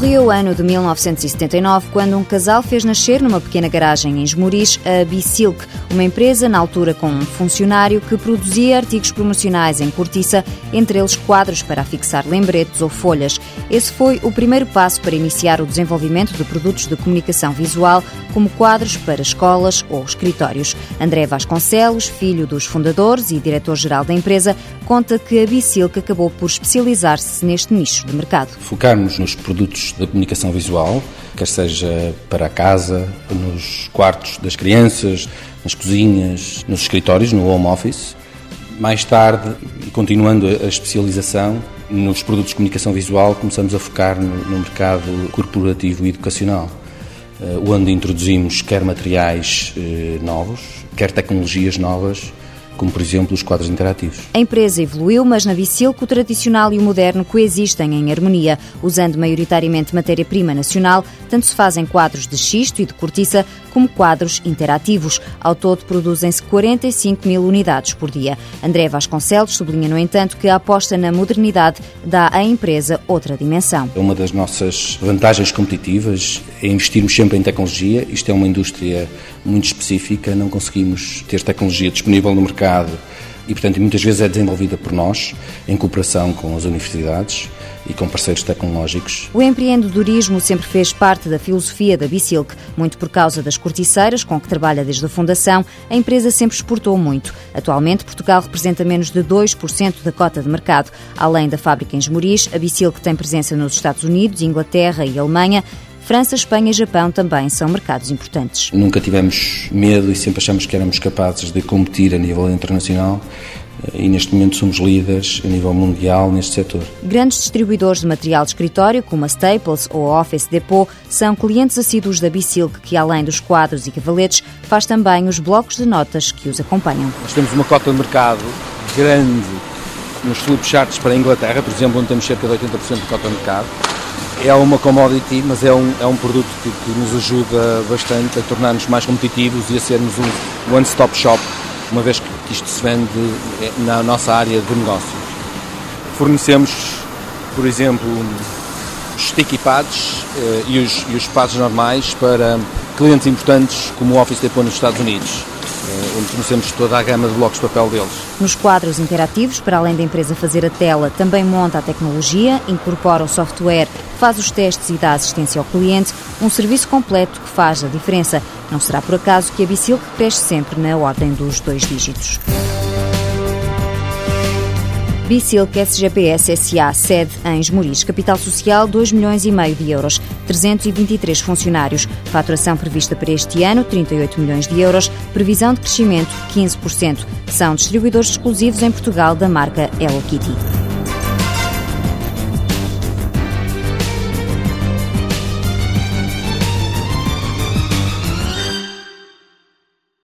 Corria o ano de 1979 quando um casal fez nascer numa pequena garagem em Esmoriz a Bisilk, uma empresa na altura com um funcionário que produzia artigos promocionais em cortiça, entre eles quadros para afixar lembretes ou folhas. Esse foi o primeiro passo para iniciar o desenvolvimento de produtos de comunicação visual, como quadros para escolas ou escritórios. André Vasconcelos, filho dos fundadores e diretor-geral da empresa, conta que a Bisilk acabou por especializar-se neste nicho de mercado. Focarmos nos produtos da comunicação visual, quer seja para a casa, nos quartos das crianças, nas cozinhas, nos escritórios, no home office. Mais tarde, continuando a especialização nos produtos de comunicação visual, começamos a focar no, no mercado corporativo e educacional, eh, onde introduzimos quer materiais eh, novos, quer tecnologias novas como por exemplo os quadros interativos. A empresa evoluiu, mas na Vicilco o tradicional e o moderno coexistem em harmonia, usando maioritariamente matéria-prima nacional, tanto se fazem quadros de xisto e de cortiça como quadros interativos. Ao todo produzem-se 45 mil unidades por dia. André Vasconcelos sublinha, no entanto, que a aposta na modernidade dá à empresa outra dimensão. Uma das nossas vantagens competitivas é investirmos sempre em tecnologia. Isto é uma indústria muito específica, não conseguimos ter tecnologia disponível no mercado mercado e, portanto, muitas vezes é desenvolvida por nós, em cooperação com as universidades e com parceiros tecnológicos. O empreendedorismo sempre fez parte da filosofia da Bisilk. Muito por causa das corticeiras, com que trabalha desde a fundação, a empresa sempre exportou muito. Atualmente, Portugal representa menos de 2% da cota de mercado. Além da fábrica em Esmoriz, a Bisilk tem presença nos Estados Unidos, Inglaterra e Alemanha. França, Espanha e Japão também são mercados importantes. Nunca tivemos medo e sempre achamos que éramos capazes de competir a nível internacional e neste momento somos líderes a nível mundial neste setor. Grandes distribuidores de material de escritório, como a Staples ou a Office Depot, são clientes assíduos da Bisilk, que além dos quadros e cavaletes, faz também os blocos de notas que os acompanham. Nós temos uma cota de mercado grande nos flip charts para a Inglaterra, por exemplo, onde temos cerca de 80% de cota de mercado é uma commodity, mas é um, é um produto que, que nos ajuda bastante a tornar-nos mais competitivos e a sermos um one-stop shop, uma vez que isto se vende é, na nossa área de negócios. Fornecemos, por exemplo, os sticky pads eh, e, os, e os pads normais para clientes importantes como o Office Depot nos Estados Unidos eh, onde conhecemos toda a gama de blocos de papel deles. Nos quadros interativos, para além da empresa fazer a tela, também monta a tecnologia, incorpora o software, faz os testes e dá assistência ao cliente, um serviço completo que faz a diferença. Não será por acaso que a Bicilk cresce sempre na ordem dos dois dígitos. Bicilk SGPS SA, sede em Esmoriz, capital social 2 milhões e meio de euros, 323 funcionários, faturação prevista para este ano 38 milhões de euros, previsão de crescimento 15%. São distribuidores exclusivos em Portugal da marca Hello Kitty.